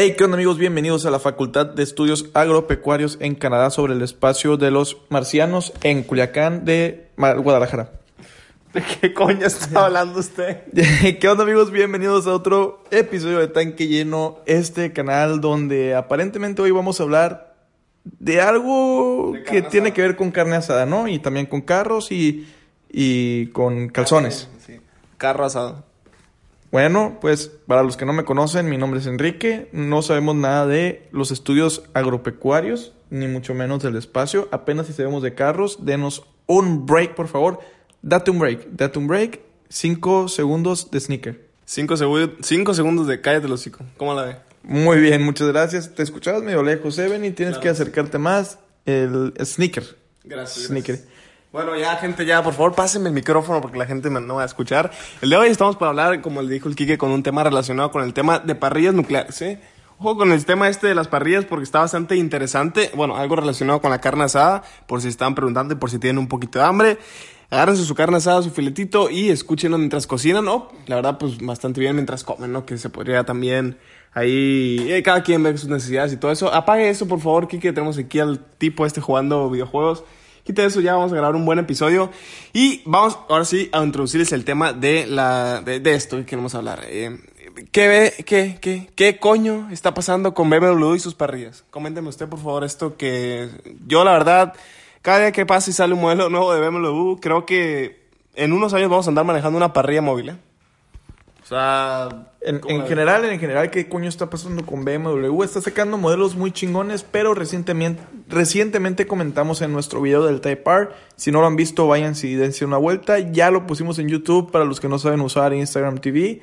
Hey, ¿qué onda amigos? Bienvenidos a la Facultad de Estudios Agropecuarios en Canadá sobre el espacio de los marcianos en Culiacán de Guadalajara. ¿De qué coño está hablando usted? ¿Qué onda amigos? Bienvenidos a otro episodio de Tanque Lleno, este canal donde aparentemente hoy vamos a hablar de algo que tiene que ver con carne asada, ¿no? Y también con carros y, y con calzones. Sí, carro asado. Bueno, pues para los que no me conocen, mi nombre es Enrique. No sabemos nada de los estudios agropecuarios, ni mucho menos del espacio. Apenas si sabemos de carros, denos un break, por favor. Date un break, date un break. Cinco segundos de sneaker. Cinco, cinco segundos de cállate los hocico. ¿Cómo la ve? Muy bien, muchas gracias. Te escuchabas medio lejos, Evan, y tienes que acercarte más. El sneaker. Gracias. Sneaker. Bueno, ya, gente, ya, por favor, pásenme el micrófono porque la gente no va a escuchar. El de hoy estamos para hablar, como le dijo el Kike, con un tema relacionado con el tema de parrillas nucleares, ¿eh? Ojo con el tema este de las parrillas porque está bastante interesante. Bueno, algo relacionado con la carne asada, por si están preguntando y por si tienen un poquito de hambre. Agárrense su carne asada, su filetito y escúchenlo mientras cocinan, ¿no? La verdad, pues bastante bien mientras comen, ¿no? Que se podría también ahí, cada quien ve sus necesidades y todo eso. Apague eso, por favor, Kike, tenemos aquí al tipo este jugando videojuegos. Quita eso, ya vamos a grabar un buen episodio. Y vamos ahora sí a introducirles el tema de, la, de, esto que queremos hablar. Eh, ¿qué, qué, qué, ¿Qué coño está pasando con BMW y sus parrillas? Coménteme usted, por favor, esto que yo, la verdad, cada día que pasa y sale un modelo nuevo de BMW, creo que en unos años vamos a andar manejando una parrilla móvil. ¿eh? O sea, en, general, en general, ¿qué coño está pasando con BMW? Está sacando modelos muy chingones, pero recientemente, recientemente comentamos en nuestro video del Type R. Si no lo han visto, vayan y dense una vuelta. Ya lo pusimos en YouTube para los que no saben usar Instagram TV.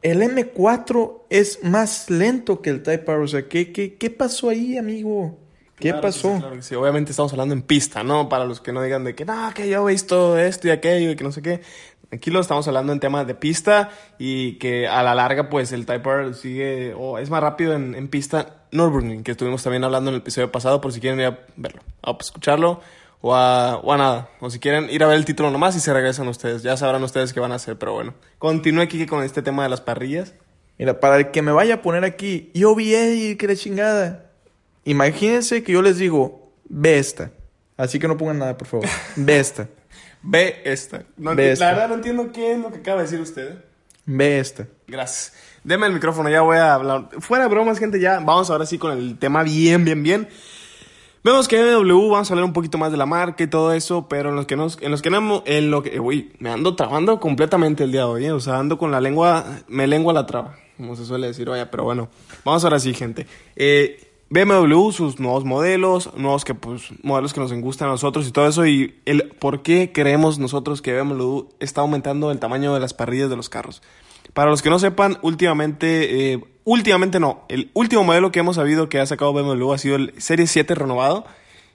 El M4 es más lento que el Type R. O sea, ¿qué, qué, qué pasó ahí, amigo? ¿Qué pasó? sí, obviamente estamos hablando en pista, ¿no? Para los que no digan de que, no, que yo he visto esto y aquello y que no sé qué. Aquí lo estamos hablando en tema de pista y que a la larga pues el Type R sigue o es más rápido en, en pista Nürburgring, que estuvimos también hablando en el episodio pasado por si quieren ir a verlo, a escucharlo o a, o a nada, o si quieren ir a ver el título nomás y se regresan ustedes, ya sabrán ustedes qué van a hacer, pero bueno, continúe aquí con este tema de las parrillas. Mira, para el que me vaya a poner aquí, yo vi y que la chingada. Imagínense que yo les digo, ve esta. Así que no pongan nada, por favor. Ve esta. Ve esta. La verdad no entiendo qué es lo que acaba de decir usted. Ve esta. Gracias. Deme el micrófono, ya voy a hablar. Fuera de bromas, gente, ya vamos ahora sí con el tema bien, bien, bien. Vemos que BMW, vamos a hablar un poquito más de la marca y todo eso, pero en los que nos, en los que no, en lo que, uy, me ando trabando completamente el día de hoy, ¿eh? o sea, ando con la lengua, me lengua la traba, como se suele decir, vaya, pero bueno, vamos ahora sí, gente. Eh, BMW, sus nuevos modelos, nuevos que, pues, modelos que nos gustan a nosotros y todo eso, y el por qué creemos nosotros que BMW está aumentando el tamaño de las parrillas de los carros. Para los que no sepan, últimamente, eh, últimamente no, el último modelo que hemos sabido que ha sacado BMW ha sido el Serie 7 renovado,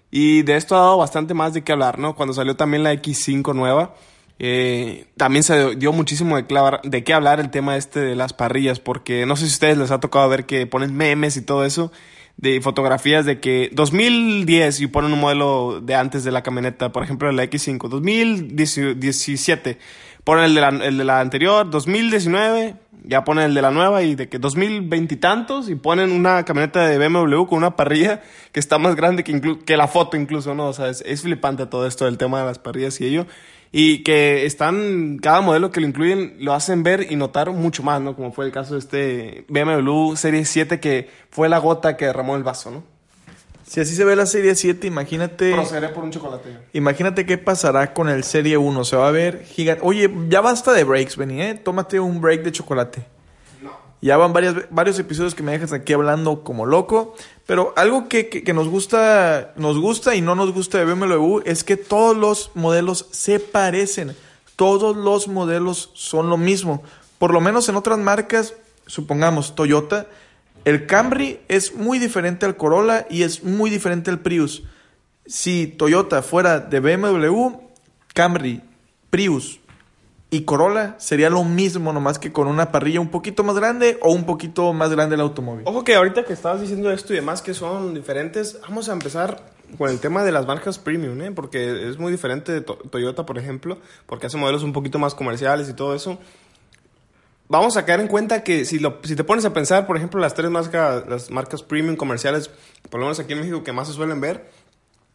y de esto ha dado bastante más de qué hablar, ¿no? Cuando salió también la X5 nueva, eh, también se dio muchísimo de, clavar, de qué hablar el tema este de las parrillas, porque no sé si a ustedes les ha tocado ver que ponen memes y todo eso, de fotografías de que 2010 y ponen un modelo de antes de la camioneta, por ejemplo, la X5, 2017, ponen el de la, el de la anterior, 2019, ya ponen el de la nueva y de que 2020 y tantos y ponen una camioneta de BMW con una parrilla que está más grande que, que la foto incluso, ¿no? O sea, es, es flipante todo esto del tema de las parrillas y ello y que están, cada modelo que lo incluyen lo hacen ver y notar mucho más, ¿no? Como fue el caso de este BMW Serie 7 que fue la gota que derramó el vaso, ¿no? Si así se ve la Serie 7, imagínate... Procederé por un chocolate. Imagínate qué pasará con el Serie 1. Se va a ver gigante. Oye, ya basta de breaks, Benny, ¿eh? Tómate un break de chocolate. Ya van varios episodios que me dejas aquí hablando como loco. Pero algo que, que, nos gusta, nos gusta y no nos gusta de BMW es que todos los modelos se parecen. Todos los modelos son lo mismo. Por lo menos en otras marcas, supongamos Toyota, el Camry es muy diferente al Corolla y es muy diferente al Prius. Si Toyota fuera de BMW, Camry, Prius y Corolla sería lo mismo, nomás que con una parrilla un poquito más grande o un poquito más grande el automóvil. Ojo que ahorita que estabas diciendo esto y demás que son diferentes, vamos a empezar con el tema de las marcas premium, ¿eh? porque es muy diferente de Toyota, por ejemplo, porque hace modelos un poquito más comerciales y todo eso. vamos a caer en cuenta que si, lo, si te pones a pensar, por ejemplo, las tres marcas, las marcas premium comerciales, por lo menos aquí en México, que más se suelen ver,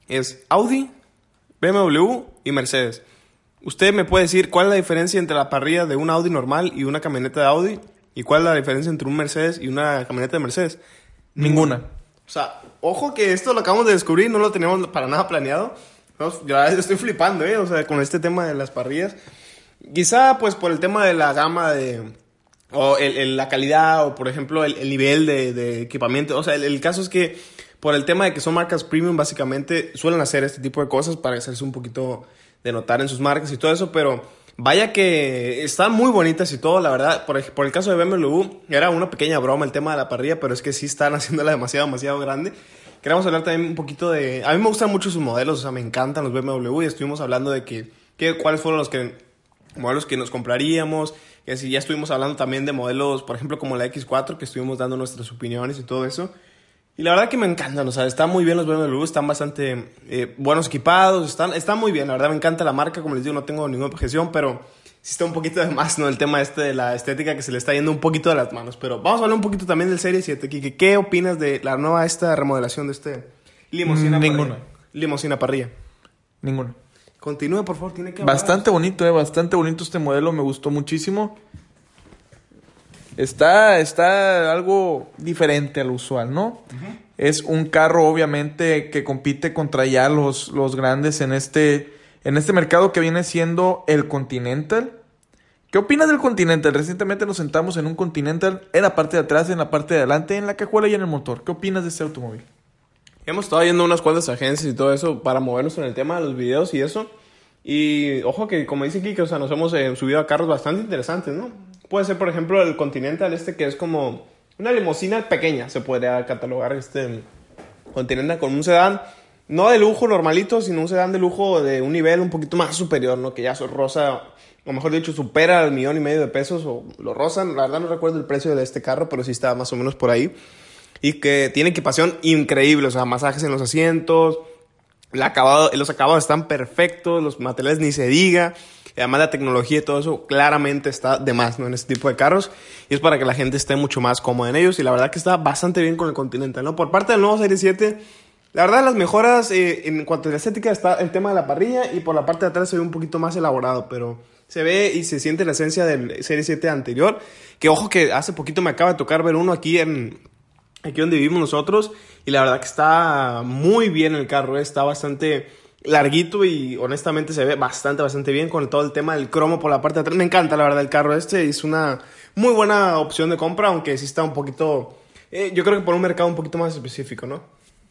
es Audi, BMW y Mercedes. ¿Usted me puede decir cuál es la diferencia entre la parrilla de un Audi normal y una camioneta de Audi? ¿Y cuál es la diferencia entre un Mercedes y una camioneta de Mercedes? Ninguna. O sea, ojo que esto lo acabamos de descubrir, no lo teníamos para nada planeado. Ya estoy flipando, ¿eh? O sea, con este tema de las parrillas. Quizá, pues, por el tema de la gama de... O el, el- la calidad, o por ejemplo, el, el nivel de, de equipamiento. O sea, el, el caso es que por el tema de que son marcas premium, básicamente suelen hacer este tipo de cosas para hacerse un poquito de notar en sus marcas y todo eso, pero vaya que están muy bonitas y todo, la verdad. Por, ej- por el caso de BMW, era una pequeña broma el tema de la parrilla, pero es que sí están haciéndola demasiado, demasiado grande. Queremos hablar también un poquito de... A mí me gustan mucho sus modelos, o sea, me encantan los BMW y estuvimos hablando de que, que cuáles fueron los que modelos que nos compraríamos, que si ya estuvimos hablando también de modelos, por ejemplo, como la X4, que estuvimos dando nuestras opiniones y todo eso. Y la verdad que me encantan, o sea, están muy bien los BMW, están bastante eh, buenos equipados, están, están muy bien, la verdad me encanta la marca, como les digo, no tengo ninguna objeción, pero sí está un poquito de más, ¿no? El tema este de la estética que se le está yendo un poquito de las manos. Pero vamos a hablar un poquito también del Serie 7, Kike. ¿Qué opinas de la nueva esta remodelación de este limosina Mm, parrilla? ninguna. Limosina parrilla. Ninguna. Continúe, por favor, tiene que hablar. Bastante bonito, eh, bastante bonito este modelo, me gustó muchísimo. Está, está algo diferente al usual, ¿no? Es un carro, obviamente, que compite contra ya los, los grandes en este, en este mercado que viene siendo el Continental. ¿Qué opinas del Continental? Recientemente nos sentamos en un Continental, en la parte de atrás, en la parte de adelante, en la cajuela y en el motor. ¿Qué opinas de este automóvil? Hemos estado yendo a unas cuantas agencias y todo eso para movernos en el tema de los videos y eso. Y ojo que, como dice Kike, o sea, nos hemos eh, subido a carros bastante interesantes, ¿no? Puede ser, por ejemplo, el Continental este que es como una limusina pequeña, se podría catalogar este Continental con un sedán, no de lujo normalito, sino un sedán de lujo de un nivel un poquito más superior, ¿no? Que ya rosa, o mejor dicho, supera el millón y medio de pesos o lo rozan. La verdad no recuerdo el precio de este carro, pero sí está más o menos por ahí. Y que tiene equipación increíble, o sea, masajes en los asientos, el acabado, los acabados están perfectos, los materiales ni se diga. Además la tecnología y todo eso claramente está de más, ¿no? En este tipo de carros. Y es para que la gente esté mucho más cómoda en ellos. Y la verdad que está bastante bien con el Continental, ¿no? Por parte del nuevo Serie 7, la verdad las mejoras eh, en cuanto a la estética está el tema de la parrilla. Y por la parte de atrás se ve un poquito más elaborado, pero se ve y se siente la esencia del Serie 7 anterior. Que ojo que hace poquito me acaba de tocar ver uno aquí en, aquí donde vivimos nosotros y la verdad que está muy bien el carro, eh, está bastante larguito y honestamente se ve bastante, bastante bien con todo el tema del cromo por la parte de atrás. Me encanta la verdad el carro este, es una muy buena opción de compra, aunque sí está un poquito, eh, yo creo que por un mercado un poquito más específico, ¿no?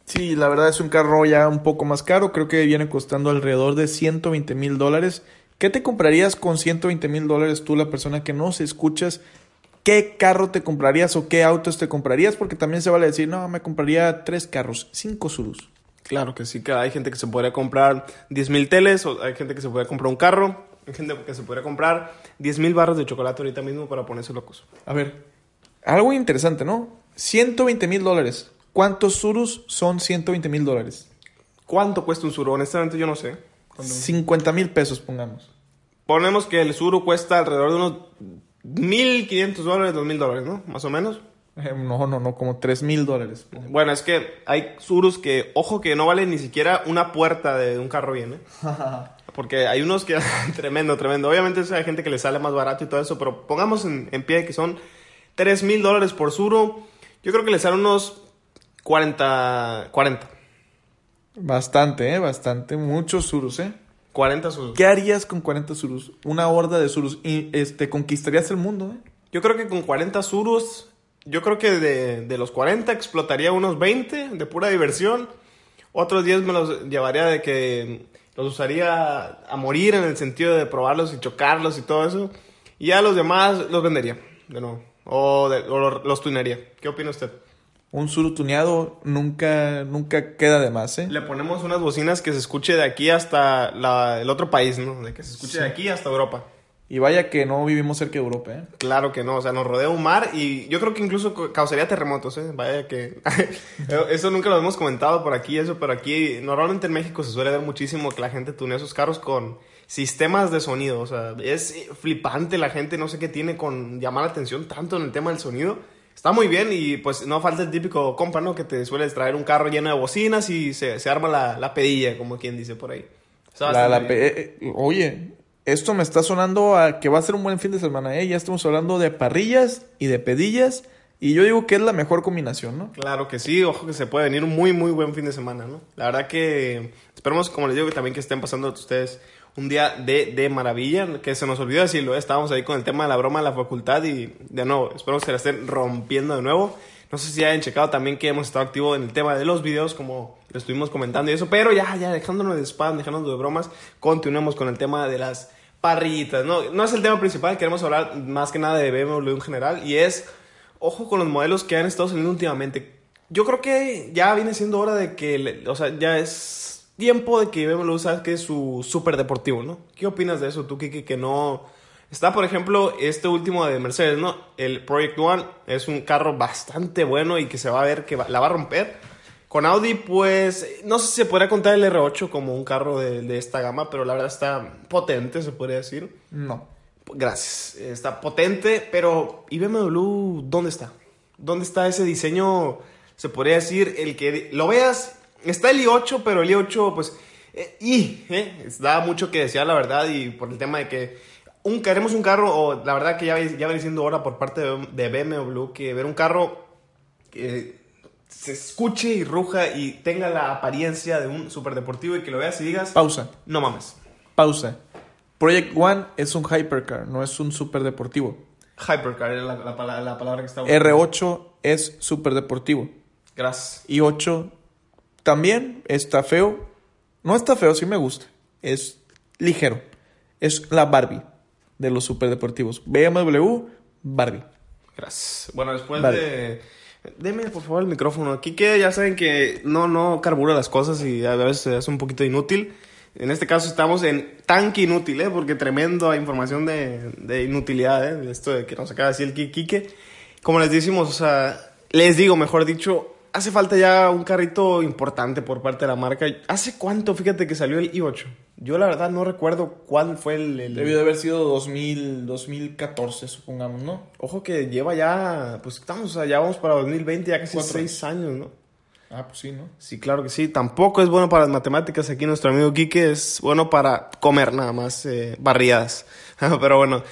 Sí, la verdad es un carro ya un poco más caro. Creo que viene costando alrededor de 120 mil dólares. ¿Qué te comprarías con 120 mil dólares tú, la persona que nos escuchas? ¿Qué carro te comprarías o qué autos te comprarías? Porque también se vale decir, no, me compraría tres carros, cinco Surus. Claro que sí, que hay gente que se podría comprar 10 mil teles, o hay gente que se podría comprar un carro, hay gente que se podría comprar 10 mil barras de chocolate ahorita mismo para ponerse locos. A ver, algo interesante, ¿no? 120 mil dólares. ¿Cuántos Surus son 120 mil dólares? ¿Cuánto cuesta un Suro? Honestamente yo no sé. 50 mil pesos, pongamos. Ponemos que el Suro cuesta alrededor de unos 1.500 dólares, 2.000 dólares, ¿no? Más o menos. No, no, no, como 3 mil dólares. Bueno, es que hay Surus que, ojo, que no valen ni siquiera una puerta de un carro bien, ¿eh? Porque hay unos que... tremendo, tremendo. Obviamente hay gente que le sale más barato y todo eso, pero pongamos en, en pie que son 3.000 dólares por Suro. Yo creo que le sale unos 40... 40. Bastante, ¿eh? Bastante. Muchos Surus, ¿eh? 40 Surus. ¿Qué harías con 40 Surus? Una horda de Surus. Y este, conquistarías el mundo, ¿eh? Yo creo que con 40 Surus, yo creo que de, de los 40 explotaría unos 20 de pura diversión. Otros 10 me los llevaría de que los usaría a morir en el sentido de probarlos y chocarlos y todo eso. Y ya los demás los vendería, de nuevo. O, de- o lo- los tunearía. ¿Qué opina usted? Un Suru tuneado nunca, nunca queda de más, ¿eh? Le ponemos unas bocinas que se escuche de aquí hasta la- el otro país, ¿no? De que se escuche de aquí hasta Europa. Y vaya que no vivimos cerca de Europa, ¿eh? Claro que no, o sea, nos rodea un mar y yo creo que incluso causaría terremotos, ¿eh? Vaya que... eso nunca lo hemos comentado por aquí, eso, pero aquí normalmente en México se suele ver muchísimo que la gente tunea sus carros con sistemas de sonido. O sea, es flipante la gente, no sé qué tiene con llamar la atención tanto en el tema del sonido. Está muy bien y pues no falta el típico compa, ¿no? Que te suele traer un carro lleno de bocinas y se, se arma la, la, pedilla, como quien dice por ahí. La, la pe eh, oye, esto me está sonando a que va a ser un buen fin de semana, ¿eh? Ya estamos hablando de parrillas y de pedillas. Y yo digo que es la mejor combinación, ¿no? Claro que sí, ojo que se puede venir un muy, muy buen fin de semana, ¿no? La verdad que esperemos, como les digo, que también que estén pasando ustedes un día de, de maravilla, que se nos olvidó decirlo, ¿eh? estábamos ahí con el tema de la broma de la facultad y de nuevo, espero que se la estén rompiendo de nuevo. No sé si hayan checado también que hemos estado activos en el tema de los videos, como lo estuvimos comentando y eso, pero ya, ya, dejándonos de spam, dejándonos de bromas, continuemos con el tema de las parrillitas. No, no es el tema principal, queremos hablar más que nada de BMW en general y es, ojo con los modelos que han estado saliendo últimamente. Yo creo que ya viene siendo hora de que, o sea, ya es tiempo de que BMW sabes que es su super deportivo, ¿no? ¿Qué opinas de eso tú, Kiki, que no... Está, por ejemplo, este último de Mercedes, ¿no? El Project One es un carro bastante bueno y que se va a ver que la va a romper. Con Audi, pues, no sé si se podría contar el R8 como un carro de, de, esta gama, pero la verdad está potente, se podría decir. No. Gracias. Está potente, pero ¿y BMW dónde está? ¿Dónde está ese diseño? Se podría decir, el que lo veas, está el i8, pero el i8, pues, eh, y, eh, da mucho que desear, la verdad, y por el tema de que un, queremos un carro, o la verdad que ya, ya viene siendo hora por parte de, de BMW, que ver un carro que se escuche y ruja y tenga la apariencia de un superdeportivo y que lo veas y digas... Pausa. No mames. Pausa. Project One es un hypercar, no es un superdeportivo. Hypercar es la, la, la, palabra que está R8 es superdeportivo. Gracias. Y 8 también está feo. No está feo, sí me gusta. Es ligero. Es la Barbie de los superdeportivos. BMW, Barbie. Gracias. Bueno, después Barbie. de Deme por favor el micrófono. Aquí que ya saben que no, no carbura las cosas y a veces es un poquito inútil. En este caso estamos en tanque inútil, ¿eh? porque tremendo información de, de inutilidad, ¿eh? esto de que nos acaba de decir el Kike. Como les decimos, o sea, les digo, mejor dicho, hace falta ya un carrito importante por parte de la marca. ¿Hace cuánto, fíjate, que salió el i8? Yo la verdad no recuerdo cuál fue el... el... Debió de haber sido 2000, 2014, supongamos, ¿no? Ojo que lleva ya, pues estamos, o sea, ya vamos para 2020, ya casi Cuatro. seis años, ¿no? Ah, pues sí, ¿no? Sí, claro que sí. Tampoco es bueno para las matemáticas aquí nuestro amigo Quique, es bueno para comer nada más eh, barriadas. Pero bueno,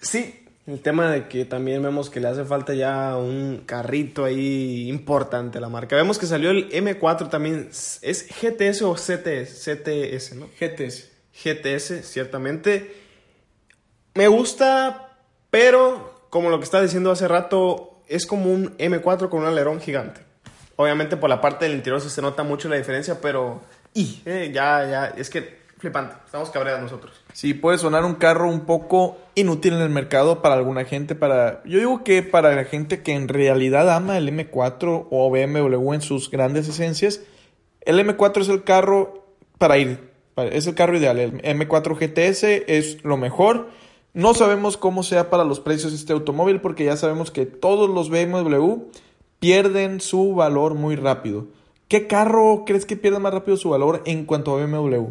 sí, el tema de que también vemos que le hace falta ya un carrito ahí importante a la marca. Vemos que salió el M4 también. ¿Es GTS o CTS? CTS, ¿no? GTS. GTS, ciertamente. Me gusta, pero como lo que estaba diciendo hace rato, es como un M4 con un alerón gigante. Obviamente por la parte del interior se nota mucho la diferencia, pero... Y, eh, ya, ya, es que flipante. Estamos cabreados nosotros. Sí, puede sonar un carro un poco inútil en el mercado para alguna gente. Para, yo digo que para la gente que en realidad ama el M4 o BMW en sus grandes esencias, el M4 es el carro para ir. Es el carro ideal. El M4 GTS es lo mejor. No sabemos cómo sea para los precios este automóvil porque ya sabemos que todos los BMW pierden su valor muy rápido. ¿Qué carro crees que pierde más rápido su valor en cuanto a BMW?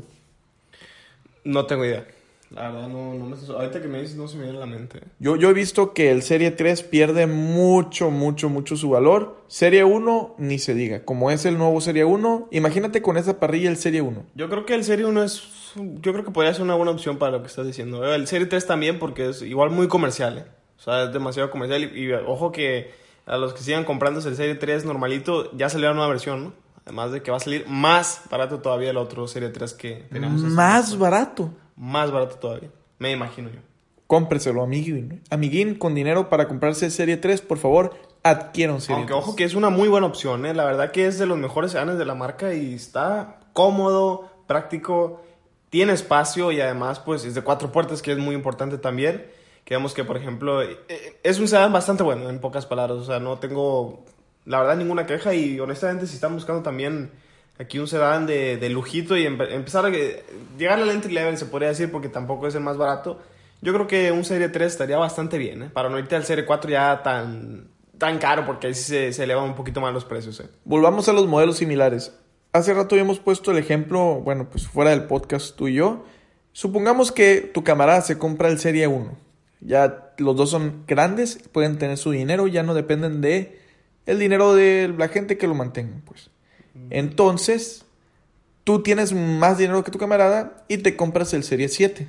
No tengo idea. La verdad, no, no me... Ahorita que me dices, no se me viene a la mente. Yo, yo he visto que el Serie 3 pierde mucho, mucho, mucho su valor. Serie 1, ni se diga. Como es el nuevo Serie 1, imagínate con esa parrilla el Serie 1. Yo creo que el Serie 1 es... Yo creo que podría ser una buena opción para lo que estás diciendo. El Serie 3 también porque es igual muy comercial, ¿eh? O sea, es demasiado comercial. Y, y ojo que a los que sigan comprándose el Serie 3 normalito, ya salió la nueva versión, ¿no? Además de que va a salir más barato todavía el otro Serie 3 que teníamos. ¿Más barato? Más barato todavía. Me imagino yo. Cómpreselo, amiguín. Amiguín, con dinero para comprarse Serie 3, por favor, adquiera un Serie Aunque 3. ojo que es una muy buena opción, ¿eh? La verdad que es de los mejores sedanes de la marca y está cómodo, práctico, tiene espacio y además pues es de cuatro puertas que es muy importante también. Que vemos que, por ejemplo, es un sedán bastante bueno, en pocas palabras. O sea, no tengo la verdad ninguna queja y honestamente si están buscando también aquí un sedán de, de lujito y empe empezar a llegar al entry level se podría decir porque tampoco es el más barato, yo creo que un Serie 3 estaría bastante bien, ¿eh? para no irte al Serie 4 ya tan, tan caro porque ahí se, se elevan un poquito más los precios. ¿eh? Volvamos a los modelos similares. Hace rato habíamos puesto el ejemplo, bueno, pues fuera del podcast tú y yo, Supongamos que tu camarada se compra el Serie 1. Ya los dos son grandes, pueden tener su dinero, ya no dependen de el dinero de la gente que lo mantenga, pues. Entonces, tú tienes más dinero que tu camarada y te compras el Serie 7.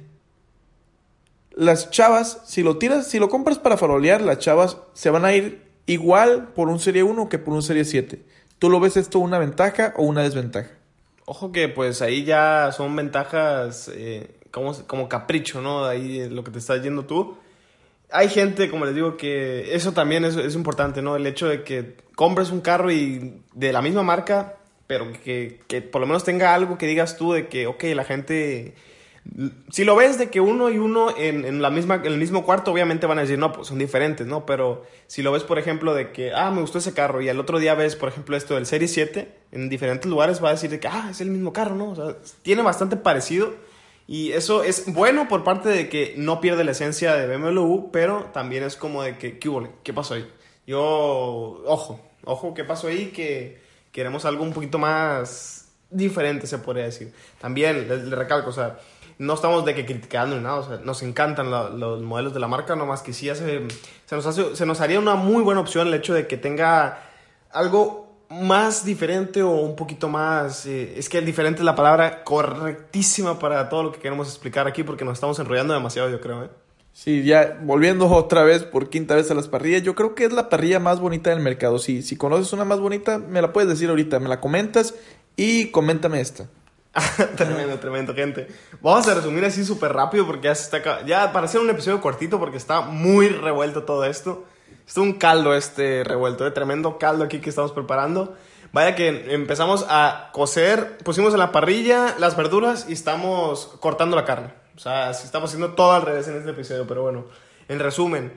Las chavas, si lo tiras, si lo compras para farolear, las chavas se van a ir igual por un Serie 1 que por un Serie 7. ¿Tú lo ves esto una ventaja o una desventaja? Ojo que pues ahí ya son ventajas eh, como, como capricho, ¿no? Ahí lo que te estás yendo tú. Hay gente, como les digo, que eso también es, es importante, ¿no? El hecho de que compres un carro y de la misma marca, pero que, que por lo menos tenga algo que digas tú de que, ok, la gente si lo ves de que uno y uno en, en, la misma, en el mismo cuarto, obviamente van a decir, no, pues son diferentes, ¿no? Pero si lo ves, por ejemplo, de que, ah, me gustó ese carro, y al otro día ves, por ejemplo, esto del Serie 7, en diferentes lugares va a decir de que, ah, es el mismo carro, ¿no? O sea, tiene bastante parecido. Y eso es bueno por parte de que no pierde la esencia de BMW, pero también es como de que, ¿qué, ¿Qué pasó ahí? Yo, ojo, ojo, ¿qué pasó ahí? Que queremos algo un poquito más diferente, se podría decir. También, le, recalco, o sea, no estamos de que criticando ni nada, o sea, nos encantan los modelos de la marca, nomás que sí se nos, hace, se nos haría una muy buena opción el hecho de que tenga algo más diferente o un poquito más, eh, es que el diferente es la palabra correctísima para todo lo que queremos explicar aquí porque nos estamos enrollando demasiado, yo creo. ¿eh? Sí, ya volviendo otra vez por quinta vez a las parrillas, yo creo que es la parrilla más bonita del mercado. Si, si conoces una más bonita, me la puedes decir ahorita, me la comentas y coméntame esta. tremendo, tremendo, gente. Vamos a resumir así súper rápido porque ya se está... Ya para hacer un episodio cortito porque está muy revuelto todo esto. Es un caldo este revuelto, de tremendo caldo aquí que estamos preparando. Vaya que empezamos a cocer, pusimos en la parrilla las verduras y estamos cortando la carne. O sea, estamos haciendo todo al revés en este episodio, pero bueno. En resumen,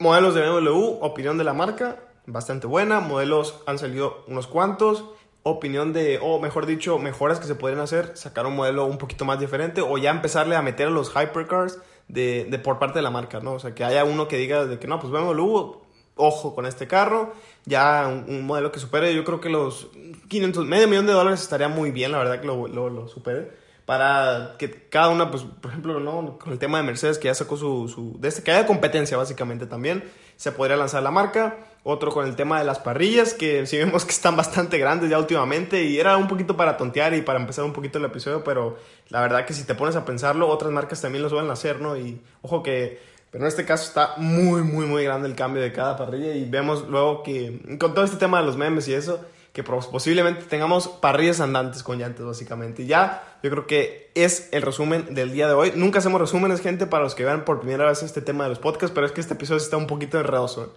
modelos de BMW, opinión de la marca, bastante buena. Modelos han salido unos cuantos opinión de, o mejor dicho, mejoras que se podrían hacer, sacar un modelo un poquito más diferente o ya empezarle a meter a los hypercars de, de por parte de la marca, ¿no? O sea, que haya uno que diga de que no, pues BMW, ojo con este carro, ya un, modelo que supere, yo creo que los 500, medio millón de dólares estaría muy bien, la verdad que lo, lo, supere para que cada una, pues, por ejemplo, ¿no? con el tema de Mercedes, que ya sacó su, su este, que haya competencia básicamente también, se podría lanzar la marca. Otro con el tema de las parrillas, que sí vemos que están bastante grandes ya últimamente y era un poquito para tontear y para empezar un poquito el episodio, pero la verdad que si te pones a pensarlo, otras marcas también lo suelen hacer, ¿no? Y ojo que, pero en este caso está muy, muy, muy grande el cambio de cada parrilla y vemos luego que con todo este tema de los memes y eso, que posiblemente tengamos parrillas andantes con llantas, básicamente. Y ya, yo creo que es el resumen del día de hoy. Nunca hacemos resúmenes, gente, para los que vean por primera vez este tema de los podcasts, pero es que este episodio está un poquito enredoso.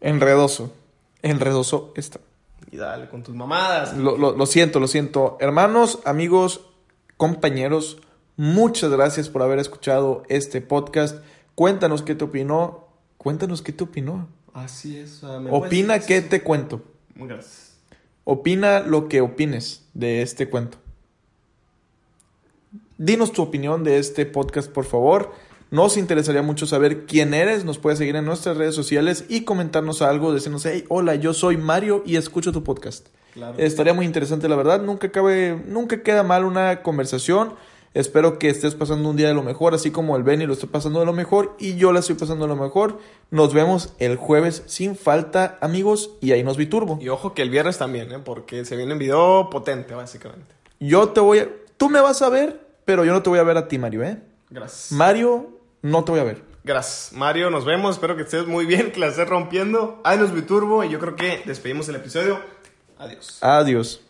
Enredoso. Enredoso está. Y dale, con tus mamadas. Lo, lo, lo siento, lo siento. Hermanos, amigos, compañeros, muchas gracias por haber escuchado este podcast. Cuéntanos qué te opinó. Cuéntanos qué te opinó. Así es. Opina qué te cuento. Gracias. Opina lo que opines de este cuento. Dinos tu opinión de este podcast, por favor. Nos interesaría mucho saber quién eres. Nos puedes seguir en nuestras redes sociales y comentarnos algo, decirnos, hey, hola, yo soy Mario y escucho tu podcast. Claro. Estaría muy interesante, la verdad. Nunca, cabe, nunca queda mal una conversación. Espero que estés pasando un día de lo mejor, así como el Benny lo está pasando de lo mejor y yo la estoy pasando de lo mejor. Nos vemos el jueves sin falta, amigos, y ahí nos vi turbo. Y ojo que el viernes también, ¿eh? porque se viene un video potente, básicamente. Yo te voy a... Tú me vas a ver, pero yo no te voy a ver a ti, Mario, ¿eh? Gracias. Mario, no te voy a ver. Gracias. Mario, nos vemos. Espero que estés muy bien, que la estés rompiendo. Ahí nos vi turbo y yo creo que despedimos el episodio. Adiós. Adiós.